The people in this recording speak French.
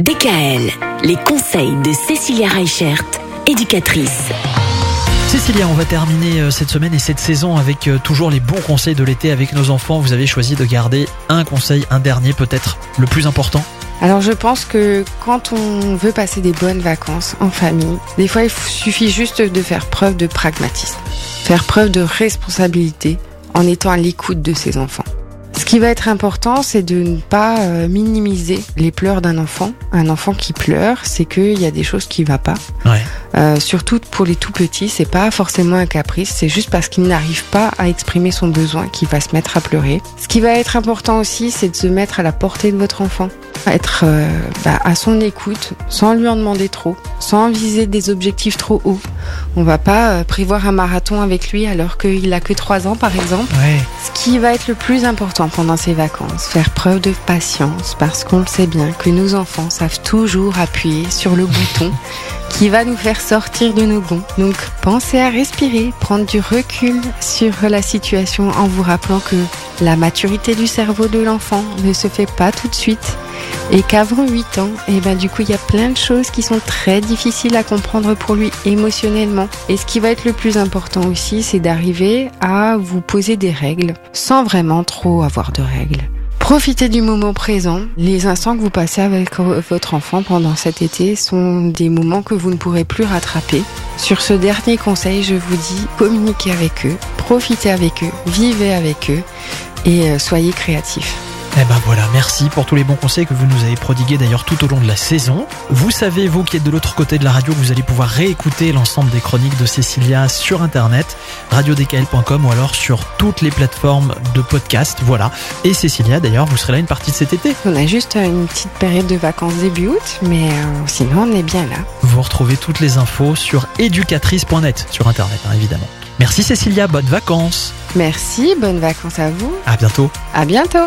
DKL, les conseils de Cécilia Reichert, éducatrice. Cécilia, on va terminer euh, cette semaine et cette saison avec euh, toujours les bons conseils de l'été avec nos enfants. Vous avez choisi de garder un conseil, un dernier peut-être le plus important alors je pense que quand on veut passer des bonnes vacances en famille, des fois il suffit juste de faire preuve de pragmatisme, faire preuve de responsabilité en étant à l'écoute de ses enfants. Ce qui va être important, c'est de ne pas euh, minimiser les pleurs d'un enfant. Un enfant qui pleure, c'est qu'il y a des choses qui ne vont pas. Ouais. Euh, surtout pour les tout petits, c'est pas forcément un caprice, c'est juste parce qu'il n'arrive pas à exprimer son besoin qu'il va se mettre à pleurer. Ce qui va être important aussi, c'est de se mettre à la portée de votre enfant, être euh, bah, à son écoute, sans lui en demander trop, sans viser des objectifs trop hauts. On va pas euh, prévoir un marathon avec lui alors qu'il a que 3 ans par exemple. Ouais. Ce qui va être le plus important pendant ces vacances, faire preuve de patience parce qu'on le sait bien que nos enfants savent toujours appuyer sur le bouton qui va nous faire sortir de nos gonds. Donc pensez à respirer, prendre du recul sur la situation en vous rappelant que la maturité du cerveau de l'enfant ne se fait pas tout de suite et qu'avant 8 ans, et ben du coup il y a plein de choses qui sont très difficiles à comprendre pour lui émotionnellement. Et ce qui va être le plus important aussi, c'est d'arriver à vous poser des règles sans vraiment trop avoir de règles. Profitez du moment présent. Les instants que vous passez avec votre enfant pendant cet été sont des moments que vous ne pourrez plus rattraper. Sur ce dernier conseil, je vous dis communiquez avec eux, profitez avec eux, vivez avec eux et euh, soyez créatifs. Eh ben voilà, merci pour tous les bons conseils que vous nous avez prodigués d'ailleurs tout au long de la saison. Vous savez, vous qui êtes de l'autre côté de la radio, que vous allez pouvoir réécouter l'ensemble des chroniques de Cécilia sur internet, radiodkl.com ou alors sur toutes les plateformes de podcast. Voilà. Et Cécilia, d'ailleurs, vous serez là une partie de cet été. On a juste une petite période de vacances début août, mais euh, sinon on est bien là. Vous retrouvez toutes les infos sur éducatrice.net sur internet, hein, évidemment. Merci Cécilia, bonnes vacances. Merci, bonnes vacances à vous. À bientôt. À bientôt.